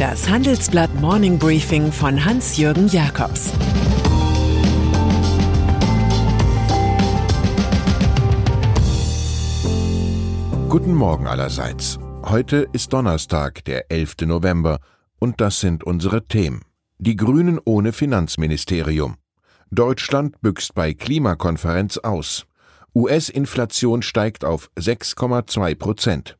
Das Handelsblatt Morning Briefing von Hans-Jürgen Jakobs Guten Morgen allerseits. Heute ist Donnerstag, der 11. November, und das sind unsere Themen. Die Grünen ohne Finanzministerium. Deutschland büxt bei Klimakonferenz aus. US-Inflation steigt auf 6,2 Prozent.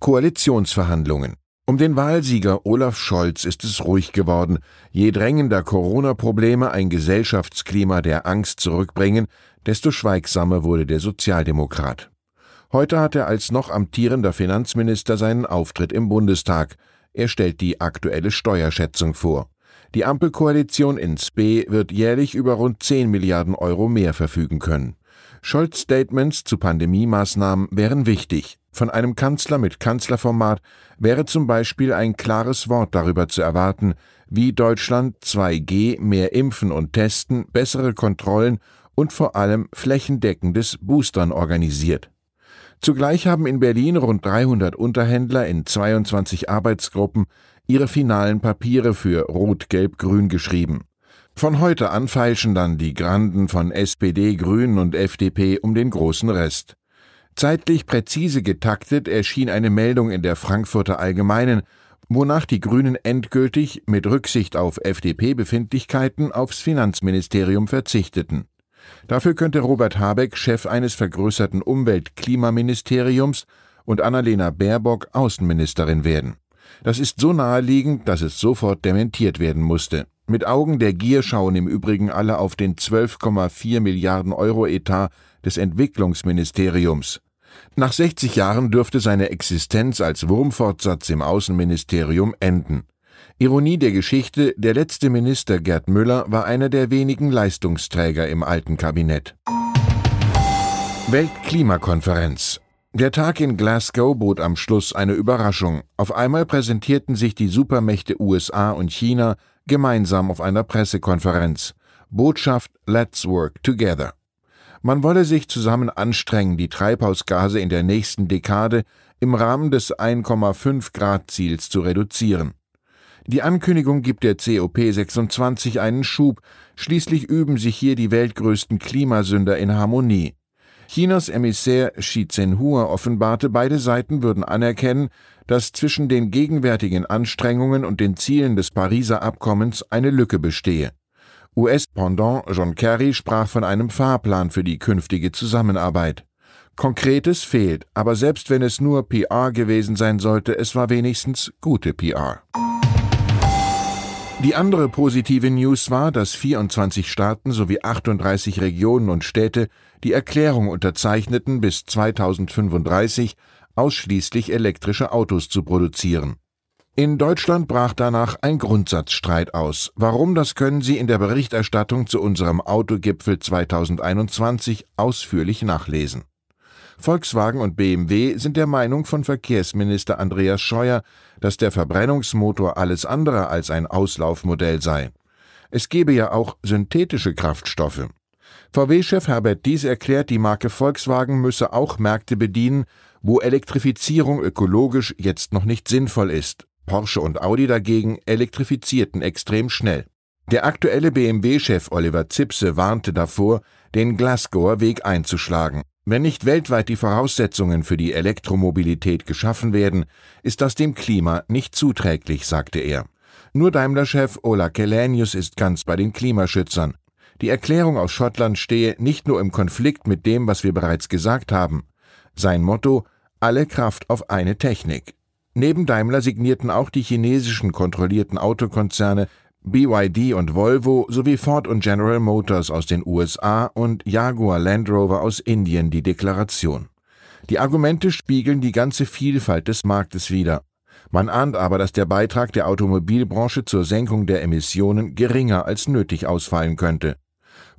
Koalitionsverhandlungen. Um den Wahlsieger Olaf Scholz ist es ruhig geworden. Je drängender Corona-Probleme ein Gesellschaftsklima der Angst zurückbringen, desto schweigsamer wurde der Sozialdemokrat. Heute hat er als noch amtierender Finanzminister seinen Auftritt im Bundestag. Er stellt die aktuelle Steuerschätzung vor. Die Ampelkoalition in Spee wird jährlich über rund 10 Milliarden Euro mehr verfügen können. Scholz Statements zu Pandemiemaßnahmen wären wichtig. Von einem Kanzler mit Kanzlerformat wäre zum Beispiel ein klares Wort darüber zu erwarten, wie Deutschland 2G mehr impfen und testen, bessere Kontrollen und vor allem flächendeckendes Boostern organisiert. Zugleich haben in Berlin rund 300 Unterhändler in 22 Arbeitsgruppen ihre finalen Papiere für Rot-Gelb-Grün geschrieben. Von heute an feilschen dann die Granden von SPD, Grünen und FDP um den großen Rest. Zeitlich präzise getaktet erschien eine Meldung in der Frankfurter Allgemeinen, wonach die Grünen endgültig mit Rücksicht auf FDP-Befindlichkeiten aufs Finanzministerium verzichteten. Dafür könnte Robert Habeck Chef eines vergrößerten Umwelt-Klimaministeriums und Annalena Baerbock Außenministerin werden. Das ist so naheliegend, dass es sofort dementiert werden musste. Mit Augen der Gier schauen im Übrigen alle auf den 12,4 Milliarden Euro Etat des Entwicklungsministeriums. Nach 60 Jahren dürfte seine Existenz als Wurmfortsatz im Außenministerium enden. Ironie der Geschichte, der letzte Minister Gerd Müller war einer der wenigen Leistungsträger im alten Kabinett. Weltklimakonferenz. Der Tag in Glasgow bot am Schluss eine Überraschung. Auf einmal präsentierten sich die Supermächte USA und China gemeinsam auf einer Pressekonferenz. Botschaft Let's Work Together. Man wolle sich zusammen anstrengen, die Treibhausgase in der nächsten Dekade im Rahmen des 1,5 Grad Ziels zu reduzieren. Die Ankündigung gibt der COP26 einen Schub, schließlich üben sich hier die weltgrößten Klimasünder in Harmonie. Chinas Emissär Xi Zhenhua offenbarte, beide Seiten würden anerkennen, dass zwischen den gegenwärtigen Anstrengungen und den Zielen des Pariser Abkommens eine Lücke bestehe. US-Pendant John Kerry sprach von einem Fahrplan für die künftige Zusammenarbeit. Konkretes fehlt, aber selbst wenn es nur PR gewesen sein sollte, es war wenigstens gute PR. Die andere positive News war, dass 24 Staaten sowie 38 Regionen und Städte die Erklärung unterzeichneten, bis 2035 ausschließlich elektrische Autos zu produzieren. In Deutschland brach danach ein Grundsatzstreit aus. Warum, das können Sie in der Berichterstattung zu unserem Autogipfel 2021 ausführlich nachlesen. Volkswagen und BMW sind der Meinung von Verkehrsminister Andreas Scheuer, dass der Verbrennungsmotor alles andere als ein Auslaufmodell sei. Es gebe ja auch synthetische Kraftstoffe. VW-Chef Herbert Dies erklärt, die Marke Volkswagen müsse auch Märkte bedienen, wo Elektrifizierung ökologisch jetzt noch nicht sinnvoll ist. Porsche und Audi dagegen elektrifizierten extrem schnell. Der aktuelle BMW-Chef Oliver Zipse warnte davor, den Glasgower Weg einzuschlagen. Wenn nicht weltweit die Voraussetzungen für die Elektromobilität geschaffen werden, ist das dem Klima nicht zuträglich, sagte er. Nur Daimler-Chef Ola Kelenius ist ganz bei den Klimaschützern. Die Erklärung aus Schottland stehe nicht nur im Konflikt mit dem, was wir bereits gesagt haben. Sein Motto alle Kraft auf eine Technik. Neben Daimler signierten auch die chinesischen kontrollierten Autokonzerne BYD und Volvo sowie Ford und General Motors aus den USA und Jaguar Land Rover aus Indien die Deklaration. Die Argumente spiegeln die ganze Vielfalt des Marktes wider. Man ahnt aber, dass der Beitrag der Automobilbranche zur Senkung der Emissionen geringer als nötig ausfallen könnte.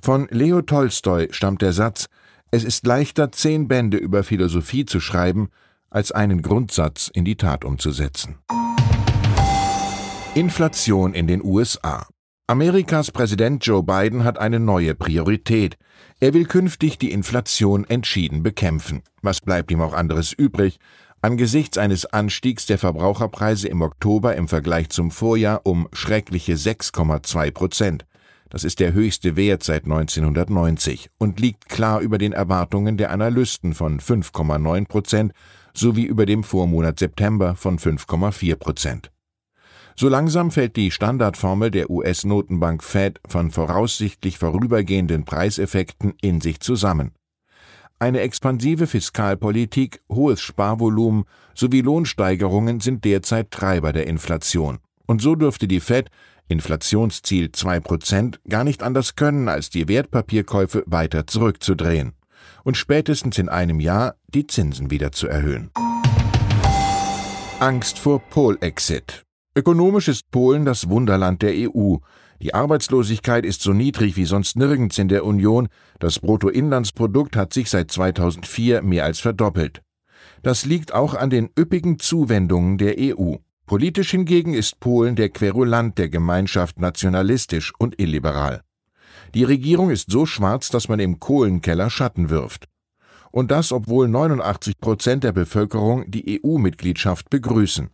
Von Leo Tolstoi stammt der Satz Es ist leichter, zehn Bände über Philosophie zu schreiben, als einen Grundsatz in die Tat umzusetzen. Inflation in den USA. Amerikas Präsident Joe Biden hat eine neue Priorität. Er will künftig die Inflation entschieden bekämpfen. Was bleibt ihm auch anderes übrig, Angesichts eines Anstiegs der Verbraucherpreise im Oktober im Vergleich zum Vorjahr um schreckliche 6,2 Prozent. Das ist der höchste Wert seit 1990 und liegt klar über den Erwartungen der Analysten von 5,9 Prozent sowie über dem Vormonat September von 5,4 Prozent. So langsam fällt die Standardformel der US-Notenbank Fed von voraussichtlich vorübergehenden Preiseffekten in sich zusammen. Eine expansive Fiskalpolitik, hohes Sparvolumen sowie Lohnsteigerungen sind derzeit Treiber der Inflation. Und so dürfte die Fed Inflationsziel 2% gar nicht anders können, als die Wertpapierkäufe weiter zurückzudrehen und spätestens in einem Jahr die Zinsen wieder zu erhöhen. Angst vor Polexit. Ökonomisch ist Polen das Wunderland der EU, die Arbeitslosigkeit ist so niedrig wie sonst nirgends in der Union, das Bruttoinlandsprodukt hat sich seit 2004 mehr als verdoppelt. Das liegt auch an den üppigen Zuwendungen der EU. Politisch hingegen ist Polen der Querulant der Gemeinschaft nationalistisch und illiberal. Die Regierung ist so schwarz, dass man im Kohlenkeller Schatten wirft. Und das, obwohl 89 Prozent der Bevölkerung die EU-Mitgliedschaft begrüßen.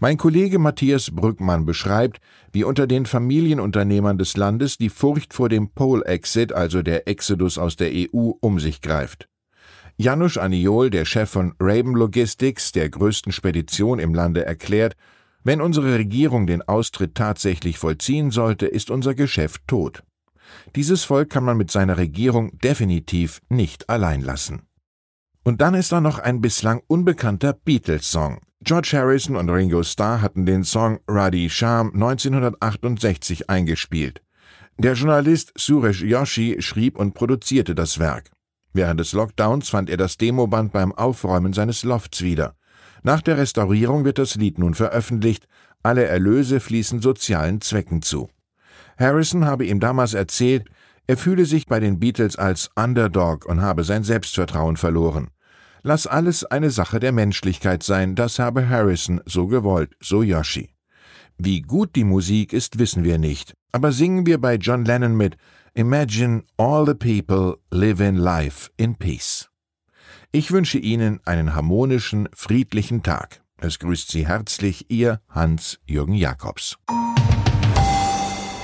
Mein Kollege Matthias Brückmann beschreibt, wie unter den Familienunternehmern des Landes die Furcht vor dem Pole-Exit, also der Exodus aus der EU, um sich greift. Janusz Aniol, der Chef von Raven Logistics, der größten Spedition im Lande, erklärt, wenn unsere Regierung den Austritt tatsächlich vollziehen sollte, ist unser Geschäft tot. Dieses Volk kann man mit seiner Regierung definitiv nicht allein lassen. Und dann ist da noch ein bislang unbekannter Beatles-Song, George Harrison und Ringo Starr hatten den Song Ruddy Sham 1968 eingespielt. Der Journalist Suresh Yoshi schrieb und produzierte das Werk. Während des Lockdowns fand er das Demoband beim Aufräumen seines Lofts wieder. Nach der Restaurierung wird das Lied nun veröffentlicht, alle Erlöse fließen sozialen Zwecken zu. Harrison habe ihm damals erzählt, er fühle sich bei den Beatles als Underdog und habe sein Selbstvertrauen verloren. Lass alles eine Sache der Menschlichkeit sein, das habe Harrison so gewollt, so Yoshi. Wie gut die Musik ist, wissen wir nicht, aber singen wir bei John Lennon mit Imagine all the people live in life in peace. Ich wünsche Ihnen einen harmonischen, friedlichen Tag. Es grüßt Sie herzlich Ihr Hans-Jürgen Jakobs.